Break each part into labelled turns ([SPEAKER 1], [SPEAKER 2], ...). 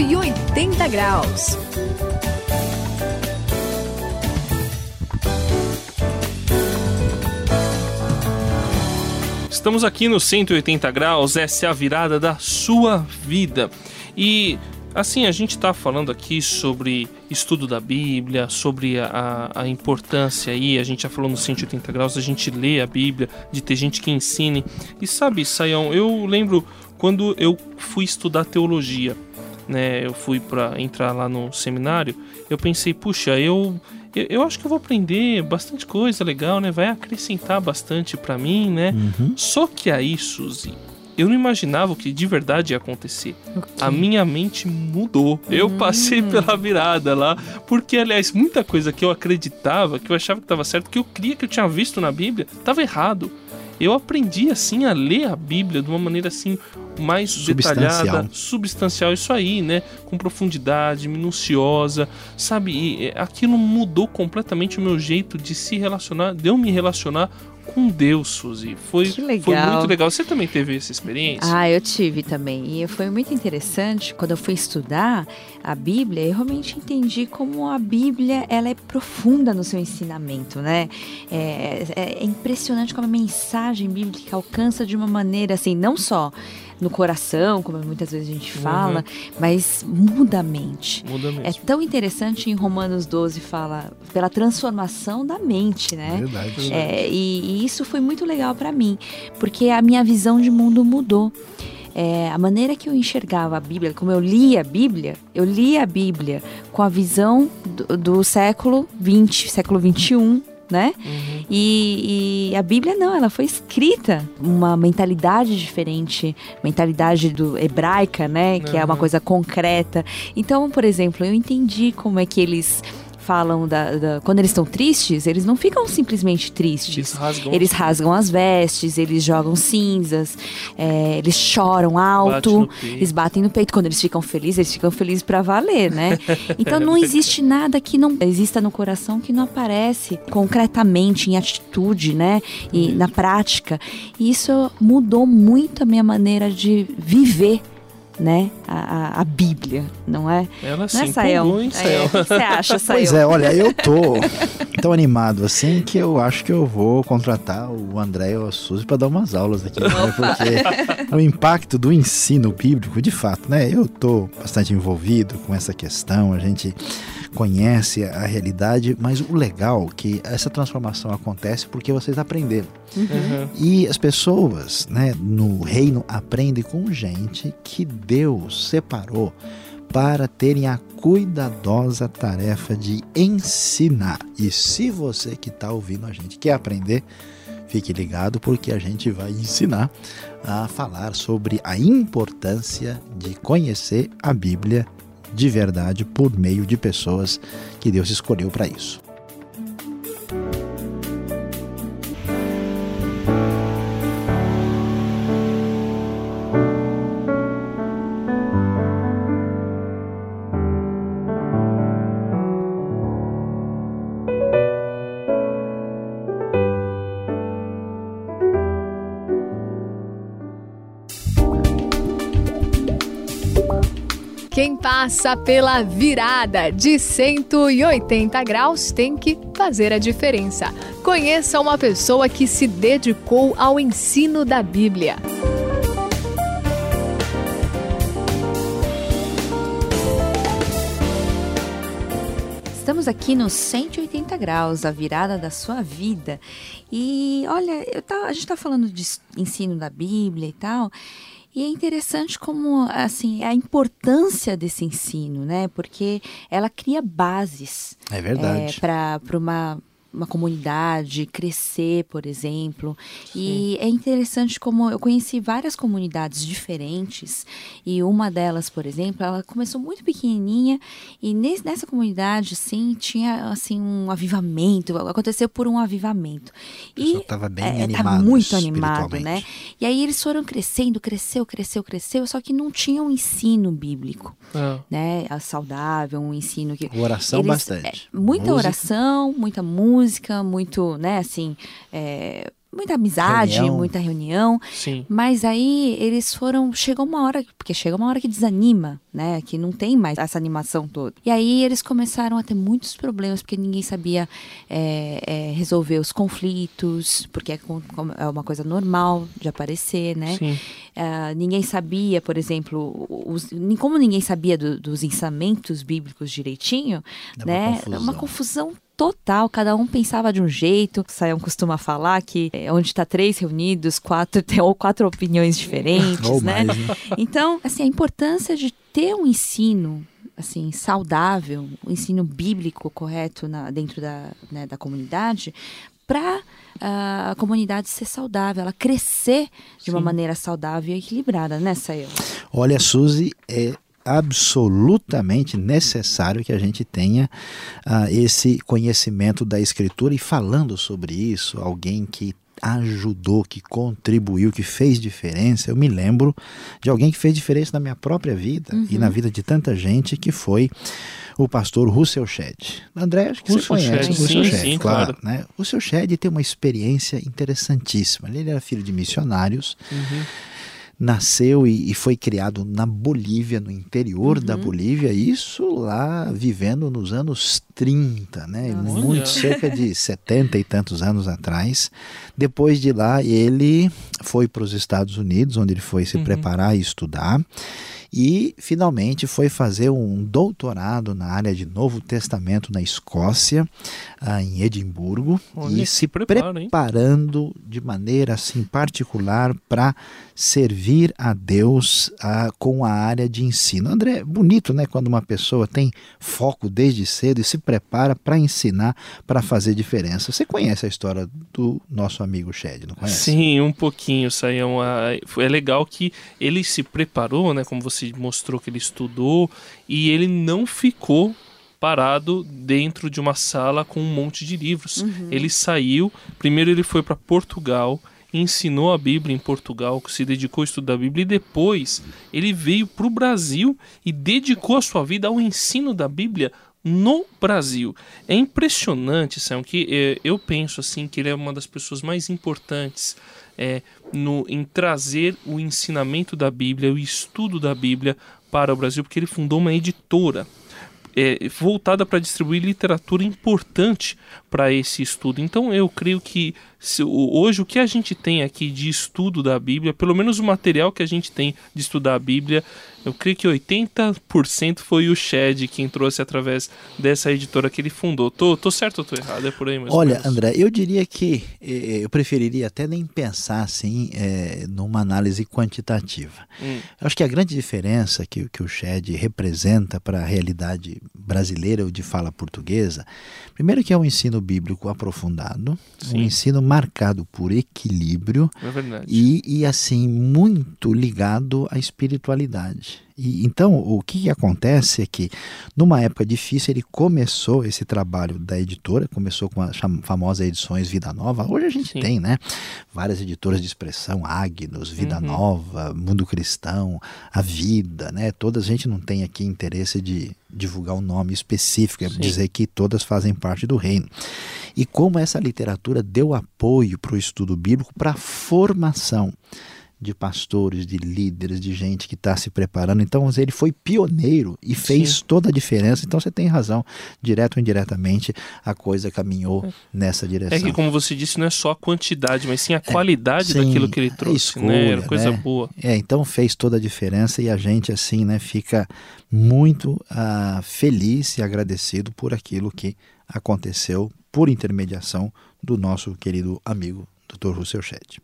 [SPEAKER 1] 180 graus.
[SPEAKER 2] Estamos aqui no 180 graus, essa é a virada da sua vida. E assim, a gente está falando aqui sobre estudo da Bíblia, sobre a, a, importância aí, a gente já falou no 180 graus, a gente lê a Bíblia, de ter gente que ensine. E sabe, Saião, eu lembro quando eu fui estudar teologia, né? Eu fui para entrar lá no seminário, eu pensei, puxa, eu eu, eu, acho que eu vou aprender bastante coisa legal, né? Vai acrescentar bastante para mim, né? Uhum. Só que aí, Suzy, eu não imaginava o que de verdade ia acontecer. A minha mente mudou. Eu hum. passei pela virada lá, porque aliás, muita coisa que eu acreditava, que eu achava que estava certo, que eu cria que eu tinha visto na Bíblia, estava errado eu aprendi assim a ler a Bíblia de uma maneira assim mais substancial. detalhada, substancial, isso aí, né? Com profundidade, minuciosa, sabe? E aquilo mudou completamente o meu jeito de se relacionar, de eu me relacionar com Deus, Suzy. Foi, foi muito legal. Você também teve essa experiência?
[SPEAKER 3] Ah, eu tive também. E foi muito interessante. Quando eu fui estudar a Bíblia, eu realmente entendi como a Bíblia ela é profunda no seu ensinamento, né? É, é, é impressionante como a mensagem bíblica alcança de uma maneira assim, não só no coração, como muitas vezes a gente fala, uhum. mas muda a mente.
[SPEAKER 2] Muda
[SPEAKER 3] É tão interessante em Romanos 12 fala pela transformação da mente, né?
[SPEAKER 2] Verdade.
[SPEAKER 3] É, e, e isso foi muito legal para mim, porque a minha visão de mundo mudou. É, a maneira que eu enxergava a Bíblia, como eu lia a Bíblia, eu lia a Bíblia com a visão do, do século 20, século 21, né? Uhum. E, e, a Bíblia não, ela foi escrita uma mentalidade diferente, mentalidade do hebraica, né? Que uhum. é uma coisa concreta. Então, por exemplo, eu entendi como é que eles falam da, da, quando eles estão tristes, eles não ficam simplesmente tristes. Eles rasgam, eles rasgam as vestes, eles jogam cinzas, é, eles choram alto, Bate eles batem no peito. Quando eles ficam felizes, eles ficam felizes para valer, né? Então não existe nada que não exista no coração que não aparece concretamente em atitude, né? E na prática. E isso mudou muito a minha maneira de viver né, a, a, Bíblia, não é?
[SPEAKER 2] Ela não é,
[SPEAKER 3] empolgou, hein, É, o que você acha, Sael?
[SPEAKER 4] Pois é, olha, eu tô tão animado assim que eu acho que eu vou contratar o André ou a Suzy para dar umas aulas aqui, né? Porque o impacto do ensino bíblico, de fato, né? Eu tô bastante envolvido com essa questão, a gente conhece a realidade, mas o legal é que essa transformação acontece porque vocês aprenderam. Uhum. E as pessoas né, no reino aprendem com gente que Deus separou para terem a cuidadosa tarefa de ensinar. E se você que está ouvindo a gente quer aprender, fique ligado porque a gente vai ensinar a falar sobre a importância de conhecer a Bíblia de verdade por meio de pessoas que Deus escolheu para isso.
[SPEAKER 1] Passa pela virada de 180 graus tem que fazer a diferença. Conheça uma pessoa que se dedicou ao ensino da Bíblia.
[SPEAKER 3] Estamos aqui no 180 graus, a virada da sua vida. E olha, tá, a gente está falando de ensino da Bíblia e tal. E é interessante como, assim, a importância desse ensino, né? Porque ela cria bases.
[SPEAKER 4] É verdade.
[SPEAKER 3] É, para uma uma comunidade crescer, por exemplo. Sim. E é interessante como eu conheci várias comunidades diferentes e uma delas, por exemplo, ela começou muito pequenininha e nesse, nessa comunidade, sim, tinha assim um avivamento, aconteceu por um avivamento.
[SPEAKER 4] E estava bem é, animado,
[SPEAKER 3] muito animado, né? E aí eles foram crescendo, cresceu, cresceu, cresceu, só que não tinha um ensino bíblico, ah. né? Saudável, um ensino que
[SPEAKER 4] oração
[SPEAKER 3] eles,
[SPEAKER 4] bastante.
[SPEAKER 3] É, muita Música. oração, muita música música, muito, né, assim, é, muita amizade,
[SPEAKER 4] Reunião.
[SPEAKER 3] muita reunião.
[SPEAKER 2] Sim.
[SPEAKER 3] Mas aí eles foram. Chegou uma hora. Porque chega uma hora que desanima, né? Que não tem mais essa animação toda. E aí eles começaram a ter muitos problemas, porque ninguém sabia é, é, resolver os conflitos, porque é, é uma coisa normal de aparecer, né?
[SPEAKER 2] Sim.
[SPEAKER 3] Ah, ninguém sabia, por exemplo, os, nem- como ninguém sabia do- dos ensinamentos bíblicos direitinho,
[SPEAKER 4] Dá uma
[SPEAKER 3] né?
[SPEAKER 4] confusão.
[SPEAKER 3] Uma confusão total, cada um pensava de um jeito. Sayão costuma falar que é, onde está três reunidos, quatro tem ou quatro opiniões diferentes,
[SPEAKER 4] Ou
[SPEAKER 3] né?
[SPEAKER 4] mais, né?
[SPEAKER 3] Então, assim, a importância de ter um ensino assim saudável, um ensino bíblico correto na- dentro da, né, da comunidade, para a comunidade ser saudável, ela crescer de uma maneira saudável e equilibrada, né, Sayão?
[SPEAKER 4] Olha, Suzy, é absolutamente necessário que a gente tenha ah, esse conhecimento da escritura e falando sobre isso, alguém que ajudou, que contribuiu, que fez diferença. Eu me lembro de alguém que fez diferença na minha própria vida e na vida de tanta gente, que foi o pastor Russell Shedd. André, acho que
[SPEAKER 2] Russell
[SPEAKER 4] você conhece
[SPEAKER 2] Shedd,
[SPEAKER 4] o Russell
[SPEAKER 2] sim,
[SPEAKER 4] Shedd,
[SPEAKER 2] sim,
[SPEAKER 4] claro.
[SPEAKER 2] claro.
[SPEAKER 4] Né? O Russell Shedd tem uma experiência interessantíssima. Ele era filho de missionários,
[SPEAKER 2] Uhum.
[SPEAKER 4] Nasceu e, e foi criado na Bolívia, no interior da Bolívia, isso lá vivendo nos anos 30, né?
[SPEAKER 3] Nossa.
[SPEAKER 4] Muito cerca de 70 e tantos anos atrás. Depois de lá, ele foi para os Estados Unidos, onde ele foi se
[SPEAKER 2] Uhum.
[SPEAKER 4] preparar e estudar. E finalmente foi fazer um doutorado na área de Novo Testamento na Escócia, ah, em Edimburgo,
[SPEAKER 2] Olha,
[SPEAKER 4] e se
[SPEAKER 2] preparo, hein?
[SPEAKER 4] preparando de maneira assim particular para servir a Deus ah, com a área de ensino. André, bonito, né, quando uma pessoa tem foco desde cedo e se prepara para ensinar, para fazer diferença. Você conhece a história do nosso amigo Shed, não conhece?
[SPEAKER 2] Sim, um pouquinho. Ah, foi- É legal que ele se preparou, né? Como você mostrou que ele estudou, e ele não ficou parado dentro de uma sala com um monte de livros. Ele saiu, primeiro ele foi para Portugal, ensinou a Bíblia em Portugal, se dedicou ao estudo da Bíblia, e depois ele veio para o Brasil e dedicou a sua vida ao ensino da Bíblia no Brasil. É impressionante, Sam, que eh, eu penso assim que ele é uma das pessoas mais importantes é, no, em trazer o ensinamento da Bíblia, o estudo da Bíblia para o Brasil, porque ele fundou uma editora é, voltada para distribuir literatura importante para esse estudo. Então eu creio que se, hoje o que a gente tem aqui de estudo da Bíblia, pelo menos o material que a gente tem de estudar a Bíblia, eu creio que 80% foi o Shed quem trouxe através dessa editora que ele fundou. Tô, tô certo ou tô errado? É por aí mesmo.
[SPEAKER 4] Olha, André, eu diria que eh, eu preferiria até nem pensar assim eh, numa análise quantitativa.
[SPEAKER 2] Hum.
[SPEAKER 4] Eu acho que a grande diferença que, que o Shed representa para a realidade brasileira ou de fala portuguesa, primeiro que é um ensino bíblico aprofundado, um
[SPEAKER 2] Sim.
[SPEAKER 4] ensino marcado por equilíbrio
[SPEAKER 2] É
[SPEAKER 4] e, e assim muito ligado à espiritualidade. E, então, o que, acontece é que, numa época difícil, ele começou esse trabalho da editora, começou com a famosa edições Vida Nova. Hoje a gente
[SPEAKER 2] Sim.
[SPEAKER 4] tem, né? Várias editoras de expressão, Agnos, Vida
[SPEAKER 2] Uhum.
[SPEAKER 4] Nova, Mundo Cristão, A Vida, né? Todas a gente não tem aqui interesse de divulgar um nome específico, é
[SPEAKER 2] Sim.
[SPEAKER 4] dizer que todas fazem parte do reino. E como essa literatura deu apoio para o estudo bíblico, para a formação de pastores, de líderes, de gente que está se preparando. Então, ele foi pioneiro e fez
[SPEAKER 2] Sim.
[SPEAKER 4] toda a diferença. Então, você tem razão, direto ou indiretamente, a coisa caminhou nessa direção.
[SPEAKER 2] É que, como você disse, não é só a quantidade, mas sim a qualidade
[SPEAKER 4] sim,
[SPEAKER 2] daquilo que ele trouxe, né? Era
[SPEAKER 4] escolha,
[SPEAKER 2] coisa
[SPEAKER 4] né?
[SPEAKER 2] boa.
[SPEAKER 4] É, então fez toda a diferença e a gente, assim, né, fica muito ah, feliz e agradecido por aquilo que aconteceu por intermediação do nosso querido amigo Dr. Russell Shedd.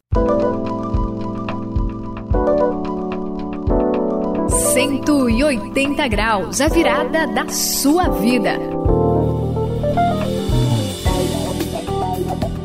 [SPEAKER 1] 180 graus, a virada da sua vida.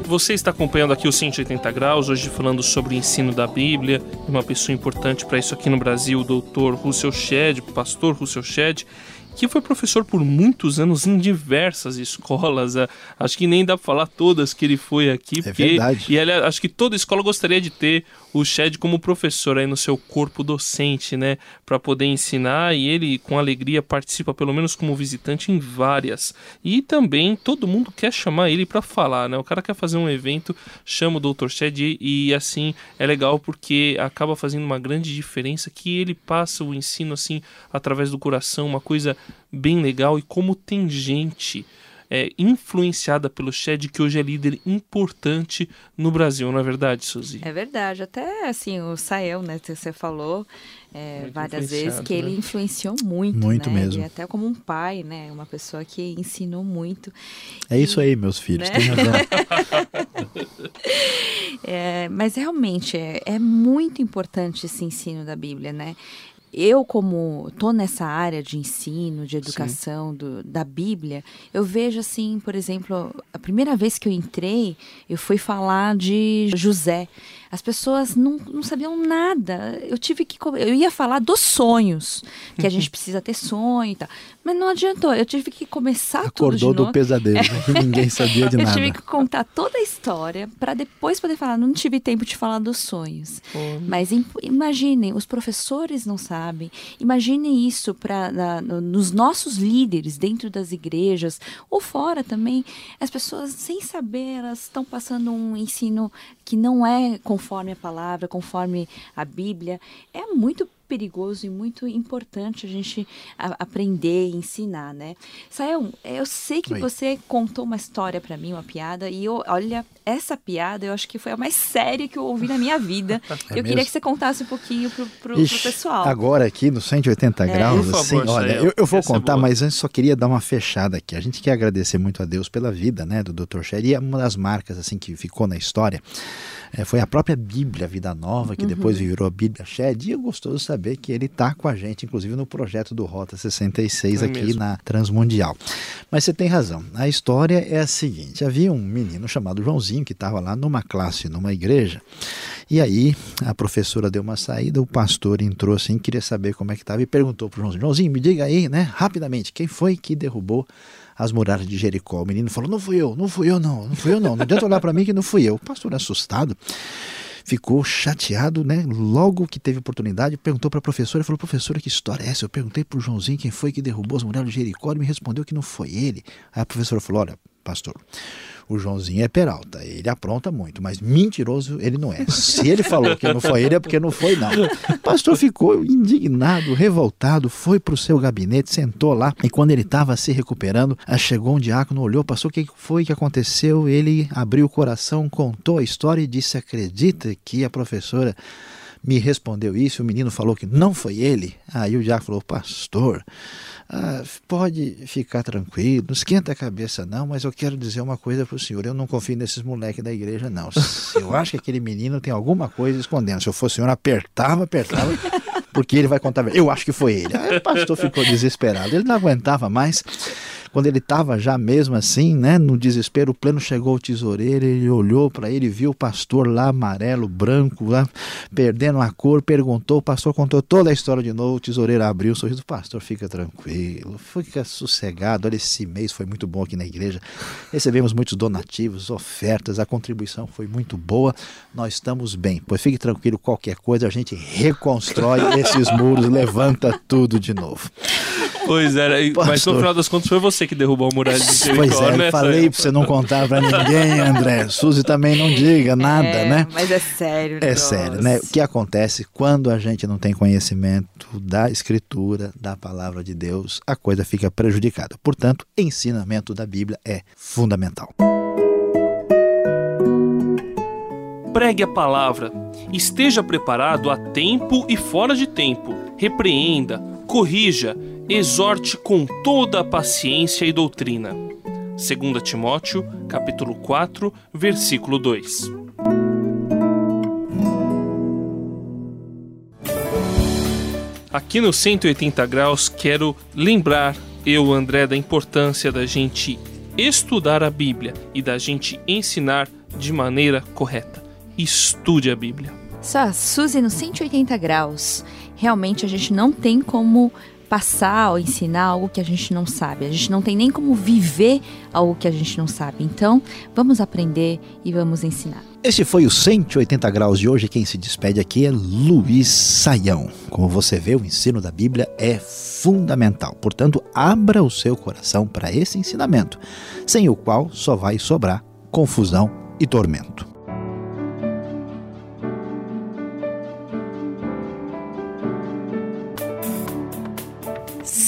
[SPEAKER 2] Você está acompanhando aqui o 180 graus, hoje falando sobre o ensino da Bíblia, uma pessoa importante para isso aqui no Brasil, o doutor Russell Shedd, pastor Russell Shedd, aqui, foi professor por muitos anos em diversas escolas. É, acho que nem dá para falar todas que ele foi aqui.
[SPEAKER 4] É porque, verdade.
[SPEAKER 2] E ele, acho que toda escola gostaria de ter o Shed como professor aí no seu corpo docente, né? Para poder ensinar. E ele, com alegria, participa, pelo menos como visitante, em várias. E também todo mundo quer chamar ele para falar, né? O cara quer fazer um evento, chama o Dr. Shed e assim é legal porque acaba fazendo uma grande diferença que ele passa o ensino assim através do coração, uma coisa bem legal e como tem gente é, influenciada pelo Shed, que hoje é líder importante no Brasil, não é verdade, Suzy?
[SPEAKER 3] É verdade. Até assim, o Sael, né, que você falou é, várias vezes que né? ele influenciou muito.
[SPEAKER 4] Muito
[SPEAKER 3] né?
[SPEAKER 4] mesmo.
[SPEAKER 3] Ele, até como um pai, né? Uma pessoa que ensinou muito.
[SPEAKER 4] É e, isso aí, meus filhos, né? tem razão.
[SPEAKER 3] é, mas realmente é, é muito importante esse ensino da Bíblia, né? Eu como estou nessa área de ensino, de educação do, da Bíblia, eu vejo assim, por exemplo, a primeira vez que eu entrei, eu fui falar de José. As pessoas não, não sabiam nada. Eu tive que. Eu ia falar dos sonhos, que a gente precisa ter sonho e tal. Mas não adiantou. Eu tive que começar
[SPEAKER 4] Acordou
[SPEAKER 3] tudo.
[SPEAKER 4] Acordou do pesadelo, ninguém sabia de nada.
[SPEAKER 3] Eu tive que contar toda a história para depois poder falar. Não tive tempo de falar dos sonhos. Mas imaginem, os professores não sabem. Imaginem isso para nos nossos líderes dentro das igrejas ou fora também. As pessoas, sem saber, elas estão passando um ensino que não é conforme a palavra, conforme a Bíblia, é muito perigoso e muito importante a gente a, aprender, ensinar, né? Sael, eu sei que Oi. você contou uma história para mim, uma piada, e eu, olha, essa piada eu acho que foi a mais séria que eu ouvi na minha vida. É eu mesmo? queria que você contasse um pouquinho pro, pro, Ixi, pro pessoal.
[SPEAKER 4] Agora aqui no 180 é. graus, Por assim, favor, olha, eu, eu, vou contar, mas antes só queria dar uma fechada aqui. A gente quer agradecer muito a Deus pela vida, né, do Dr. Sher, e é uma das marcas assim que ficou na história é, foi a própria Bíblia Vida Nova, que uhum. depois virou a Bíblia Shed, e é gostoso saber que ele está com a gente, inclusive no projeto do Rota 66 é aqui mesmo. na Transmundial. Mas você tem razão, a história é a seguinte: havia um menino chamado Joãozinho que estava lá numa classe, numa igreja, e aí a professora deu uma saída, o pastor entrou assim, queria saber como é que estava e perguntou para o Joãozinho: Joãozinho, me diga aí, né, rapidamente, quem foi que derrubou as muralhas de Jericó. O menino falou: Não fui eu, não fui eu, não, não fui eu, não. Não adianta olhar para mim que não fui eu. O pastor, assustado, ficou chateado, né? Logo que teve oportunidade, perguntou para a professora, falou: "Professora, que história é essa?" Eu perguntei para o Joãozinho quem foi que derrubou as muralhas de Jericó, ele me respondeu que não foi ele. Aí a professora falou: "Olha, pastor, o Joãozinho é Peralta, ele apronta muito, mas mentiroso ele não é. Se ele falou que não foi ele, é porque não foi, não. O pastor ficou indignado, revoltado, foi para o seu gabinete, sentou lá, e quando ele estava se recuperando, chegou um diácono, olhou, passou o que foi que aconteceu, ele abriu o coração, contou a história e disse: Acredita que a professora me respondeu isso, o menino falou que não foi ele. Aí o diácono falou: Pastor ah, pode ficar tranquilo, não esquenta a cabeça não, mas eu quero dizer uma coisa para o senhor, eu não confio nesses moleques da igreja não. Eu acho que aquele menino tem alguma coisa escondendo. Se eu fosse o senhor, apertava, apertava, porque ele vai contar. Eu acho que foi ele. Aí o pastor ficou desesperado, ele não aguentava mais. Quando ele estava já mesmo assim, né, no desespero pleno, chegou o tesoureiro, ele olhou para ele, viu o pastor lá amarelo, branco, lá perdendo a cor, perguntou, o pastor contou toda a história de novo, o tesoureiro abriu o sorriso, pastor, fica tranquilo, fica sossegado, olha, esse mês foi muito bom aqui na igreja, recebemos muitos donativos, ofertas, a contribuição foi muito boa, nós estamos bem, pois fique tranquilo, qualquer coisa a gente reconstrói esses muros, levanta tudo de novo.
[SPEAKER 2] Pois é, mas no final das contas foi você que derrubou a muralha de Jericó,
[SPEAKER 4] Pois é, né? falei pra você não contar pra ninguém, André. Suzy também não diga nada,
[SPEAKER 3] é,
[SPEAKER 4] né?
[SPEAKER 3] Mas é sério.
[SPEAKER 4] É sério, né? O que acontece quando a gente não tem conhecimento da escritura, da palavra de Deus, a coisa fica prejudicada. Portanto, ensinamento da Bíblia é fundamental.
[SPEAKER 2] Pregue a palavra. Esteja preparado a tempo e fora de tempo. Repreenda, corrija, exorte com toda a paciência e doutrina. 2 Timóteo, capítulo 4, versículo 2. Aqui no 180 graus quero lembrar eu, André, da importância da gente estudar a Bíblia e da gente ensinar de maneira correta. Estude a Bíblia.
[SPEAKER 3] Só, Suzy, no 180 graus, realmente a gente não tem como passar ou ensinar algo que a gente não sabe. A gente não tem nem como viver algo que a gente não sabe. Então, vamos aprender e vamos ensinar.
[SPEAKER 4] Este foi o 180 graus de hoje. Quem se despede aqui é Luiz Saião. Como você vê, o ensino da Bíblia é fundamental. Portanto, abra o seu coração para esse ensinamento, sem o qual só vai sobrar confusão e tormento.